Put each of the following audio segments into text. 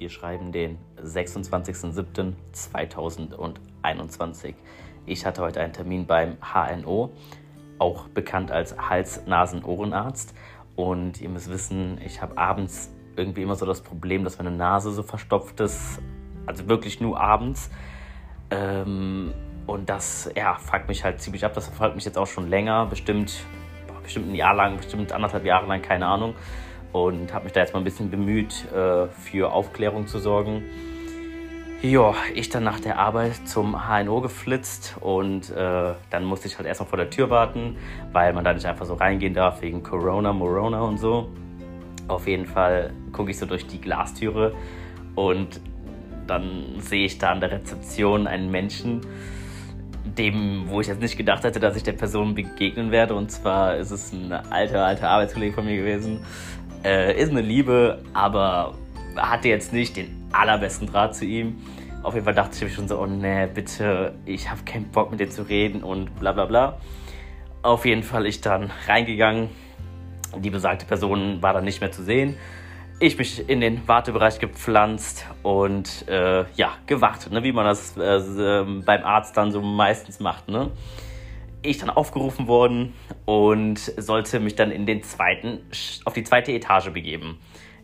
Wir schreiben den 26.07.2021. Ich hatte heute einen Termin beim HNO, auch bekannt als Hals-Nasen-Ohrenarzt. Und ihr müsst wissen, ich habe abends irgendwie immer so das Problem, dass meine Nase so verstopft ist. Also wirklich nur abends. Ähm, und das, ja, fuckt mich halt ziemlich ab. Das verfolgt mich jetzt auch schon länger, bestimmt, bestimmt ein Jahr lang, bestimmt anderthalb Jahre lang, keine Ahnung und habe mich da jetzt mal ein bisschen bemüht, äh, für Aufklärung zu sorgen. Ja, ich dann nach der Arbeit zum HNO geflitzt und äh, dann musste ich halt erstmal vor der Tür warten, weil man da nicht einfach so reingehen darf wegen Corona, Morona und so. Auf jeden Fall gucke ich so durch die Glastüre und dann sehe ich da an der Rezeption einen Menschen, dem, wo ich jetzt nicht gedacht hätte, dass ich der Person begegnen werde. Und zwar ist es ein alter, alter Arbeitskollege von mir gewesen, äh, ist eine Liebe, aber hatte jetzt nicht den allerbesten Draht zu ihm. Auf jeden Fall dachte ich mir schon so, oh nee, bitte, ich habe keinen Bock mit dir zu reden und bla bla bla. Auf jeden Fall ich dann reingegangen. Die besagte Person war dann nicht mehr zu sehen. Ich mich in den Wartebereich gepflanzt und äh, ja, gewartet, ne? wie man das äh, ähm, beim Arzt dann so meistens macht. Ne? Ich dann aufgerufen worden und sollte mich dann in den zweiten, auf die zweite Etage begeben.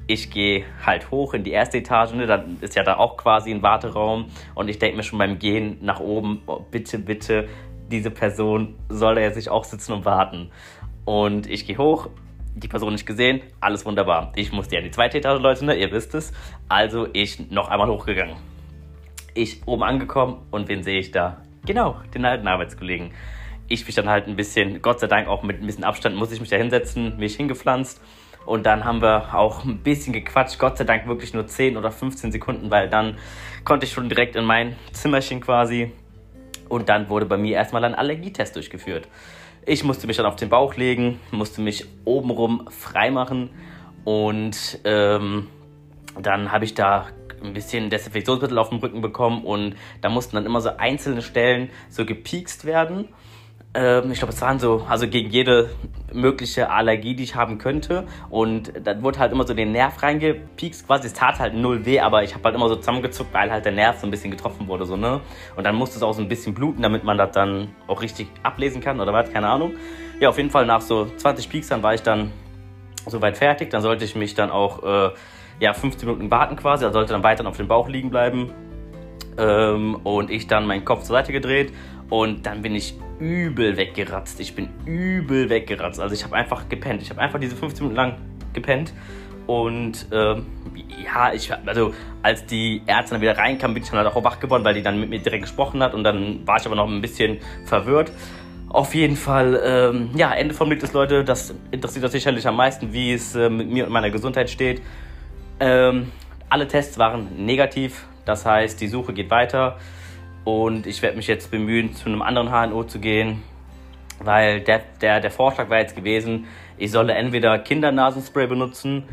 Ich gehe halt hoch in die erste Etage, ne, dann ist ja da auch quasi ein Warteraum und ich denke mir schon beim Gehen nach oben, oh, bitte, bitte, diese Person soll da jetzt nicht auch sitzen und warten. Und ich gehe hoch, die Person nicht gesehen, alles wunderbar. Ich musste ja in die zweite Etage, Leute, ne, ihr wisst es. Also ich noch einmal hochgegangen. Ich oben angekommen und wen sehe ich da? Genau, den alten Arbeitskollegen ich mich dann halt ein bisschen, Gott sei Dank auch mit ein bisschen Abstand, muss ich mich da hinsetzen, mich hingepflanzt. Und dann haben wir auch ein bisschen gequatscht, Gott sei Dank wirklich nur 10 oder 15 Sekunden, weil dann konnte ich schon direkt in mein Zimmerchen quasi. Und dann wurde bei mir erstmal ein Allergietest durchgeführt. Ich musste mich dann auf den Bauch legen, musste mich obenrum freimachen und ähm, dann habe ich da ein bisschen Desinfektionsmittel auf dem Rücken bekommen und da mussten dann immer so einzelne Stellen so gepiekst werden ähm, ich glaube, es waren so, also gegen jede mögliche Allergie, die ich haben könnte. Und dann wurde halt immer so den Nerv reingepiekst, quasi. Es tat halt null weh, aber ich habe halt immer so zusammengezuckt, weil halt der Nerv so ein bisschen getroffen wurde, so, ne? Und dann musste es auch so ein bisschen bluten, damit man das dann auch richtig ablesen kann oder was, keine Ahnung. Ja, auf jeden Fall nach so 20 Pieksern war ich dann soweit fertig. Dann sollte ich mich dann auch, äh, ja, 15 Minuten warten quasi. Er sollte dann weiter auf dem Bauch liegen bleiben. Ähm, und ich dann meinen Kopf zur Seite gedreht und dann bin ich übel weggeratzt. Ich bin übel weggeratzt. Also ich habe einfach gepennt. Ich habe einfach diese 15 Minuten lang gepennt. Und ähm, ja, ich, also als die Ärzte dann wieder reinkamen, bin ich dann halt auch wach geworden, weil die dann mit mir direkt gesprochen hat. Und dann war ich aber noch ein bisschen verwirrt. Auf jeden Fall, ähm, ja, Ende vom Lied ist, Leute, das interessiert euch sicherlich am meisten, wie es äh, mit mir und meiner Gesundheit steht. Ähm, alle Tests waren negativ, das heißt, die Suche geht weiter. Und ich werde mich jetzt bemühen, zu einem anderen HNO zu gehen, weil der, der, der Vorschlag war jetzt gewesen, ich solle entweder Kindernasenspray benutzen,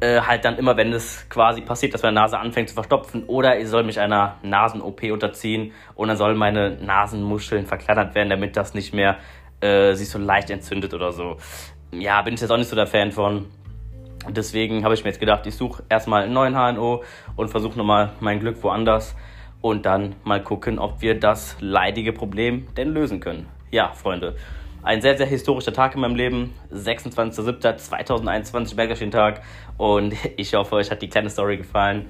äh, halt dann immer, wenn es quasi passiert, dass meine Nase anfängt zu verstopfen, oder ich soll mich einer Nasen-OP unterziehen und dann sollen meine Nasenmuscheln verkleinert werden, damit das nicht mehr äh, sich so leicht entzündet oder so. Ja, bin ich jetzt auch nicht so der Fan von. Deswegen habe ich mir jetzt gedacht, ich suche erstmal einen neuen HNO und versuche nochmal mein Glück woanders und dann mal gucken, ob wir das leidige Problem denn lösen können. Ja, Freunde, ein sehr, sehr historischer Tag in meinem Leben. 26.07.2021, Bergerschen-Tag. Und ich hoffe, euch hat die kleine Story gefallen.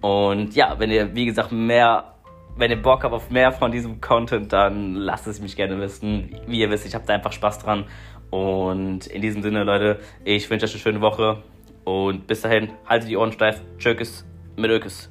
Und ja, wenn ihr, wie gesagt, mehr, wenn ihr Bock habt auf mehr von diesem Content, dann lasst es mich gerne wissen. Wie ihr wisst, ich habe da einfach Spaß dran. Und in diesem Sinne, Leute, ich wünsche euch eine schöne Woche. Und bis dahin, haltet die Ohren steif. Tschökes mit Ökes.